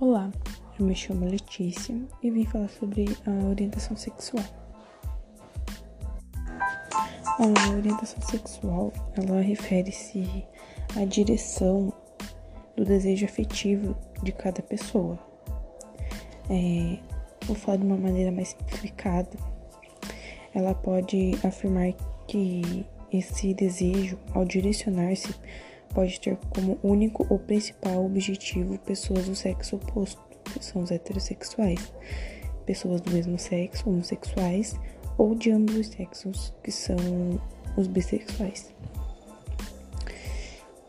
Olá, eu me chamo Letícia e vim falar sobre a orientação sexual. A orientação sexual, ela refere-se à direção do desejo afetivo de cada pessoa. É, vou falar de uma maneira mais simplificada. Ela pode afirmar que esse desejo, ao direcionar-se pode ter como único ou principal objetivo pessoas do sexo oposto, que são os heterossexuais, pessoas do mesmo sexo, homossexuais, ou de ambos os sexos, que são os bissexuais.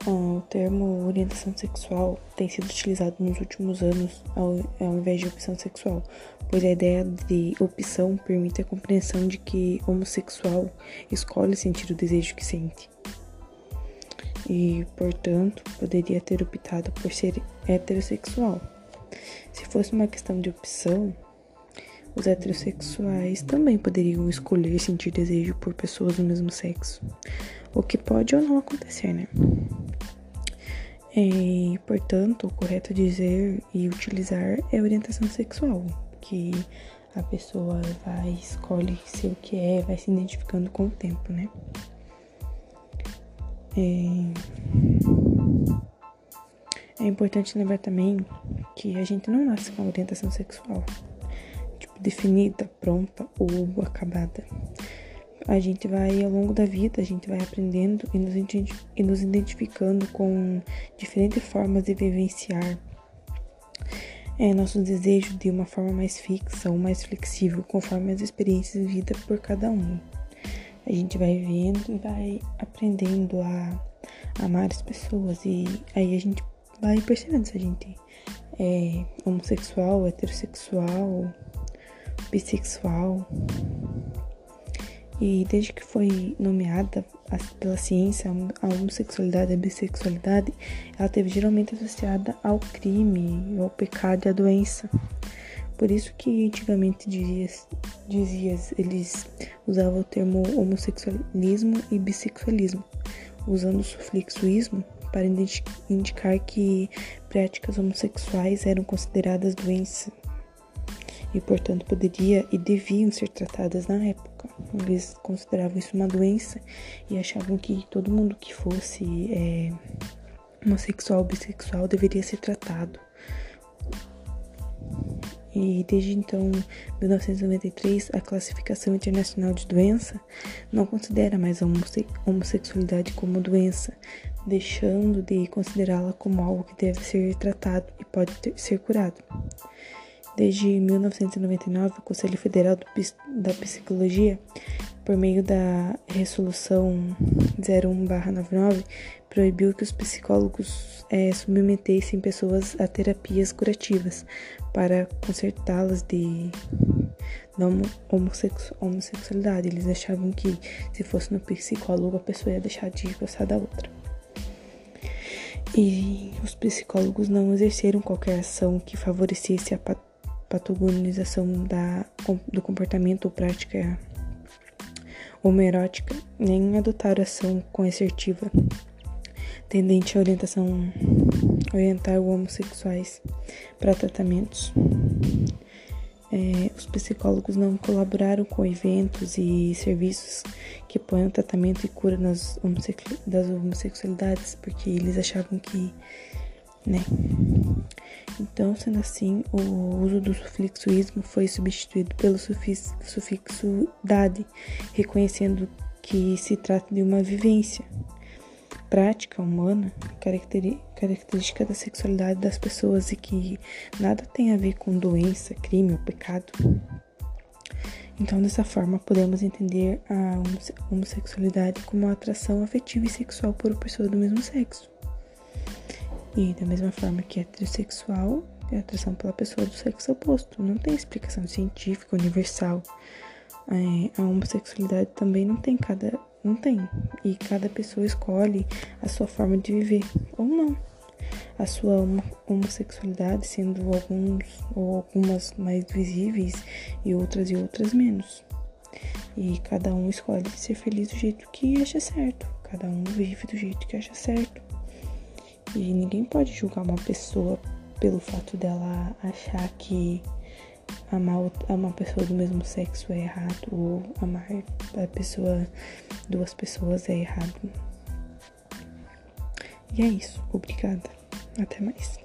Ah, o termo orientação sexual tem sido utilizado nos últimos anos ao, ao invés de opção sexual, pois a ideia de opção permite a compreensão de que homossexual escolhe sentir o desejo que sente e, portanto, poderia ter optado por ser heterossexual. Se fosse uma questão de opção, os heterossexuais também poderiam escolher sentir desejo por pessoas do mesmo sexo, o que pode ou não acontecer, né? E, portanto, o correto dizer e utilizar é orientação sexual, que a pessoa vai escolhe ser o que é, vai se identificando com o tempo, né? É... é importante lembrar também que a gente não nasce com orientação sexual, tipo, definida, pronta ou acabada. A gente vai, ao longo da vida, a gente vai aprendendo e nos, e nos identificando com diferentes formas de vivenciar é, nosso desejo de uma forma mais fixa ou mais flexível, conforme as experiências vividas por cada um a gente vai vendo e vai aprendendo a amar as pessoas. E aí a gente vai percebendo se a gente é homossexual, heterossexual, bissexual. E desde que foi nomeada pela ciência a homossexualidade e a bissexualidade, ela teve geralmente associada ao crime, ao pecado e à doença. Por isso que antigamente dizias, dizias, eles usavam o termo homossexualismo e bissexualismo, usando o sufixo ismo para indicar que práticas homossexuais eram consideradas doenças e, portanto, poderia e deviam ser tratadas na época. Eles consideravam isso uma doença e achavam que todo mundo que fosse é, homossexual bissexual deveria ser tratado e desde então, 1993, a classificação internacional de doença não considera mais a homossexualidade como doença, deixando de considerá-la como algo que deve ser tratado e pode ter, ser curado. Desde 1999, o Conselho Federal da Psicologia, por meio da Resolução 01-99, proibiu que os psicólogos é, submetessem pessoas a terapias curativas para consertá-las de homossexu homossexualidade. Eles achavam que se fosse no psicólogo a pessoa ia deixar de gostar da outra. E os psicólogos não exerceram qualquer ação que favorecesse a patogonização da, do comportamento ou prática homerótica, nem adotaram ação coercitiva tendente à orientação orientar homossexuais para tratamentos. É, os psicólogos não colaboraram com eventos e serviços que ponham tratamento e cura nas das homossexualidades, porque eles achavam que, né? Então, sendo assim, o uso do sufixo ismo foi substituído pelo sufixo, sufixo dade, reconhecendo que se trata de uma vivência prática humana, característica da sexualidade das pessoas e que nada tem a ver com doença, crime ou pecado. Então, dessa forma, podemos entender a homossexualidade como uma atração afetiva e sexual por pessoa do mesmo sexo. E da mesma forma que heterossexual é atração pela pessoa do sexo oposto. Não tem explicação científica universal. É, a homossexualidade também não tem cada não tem. E cada pessoa escolhe a sua forma de viver ou não. A sua homossexualidade sendo alguns ou algumas mais visíveis e outras e outras menos. E cada um escolhe ser feliz do jeito que acha certo. Cada um vive do jeito que acha certo. E ninguém pode julgar uma pessoa pelo fato dela achar que amar uma pessoa do mesmo sexo é errado ou amar a pessoa duas pessoas é errado. E é isso. Obrigada. Até mais.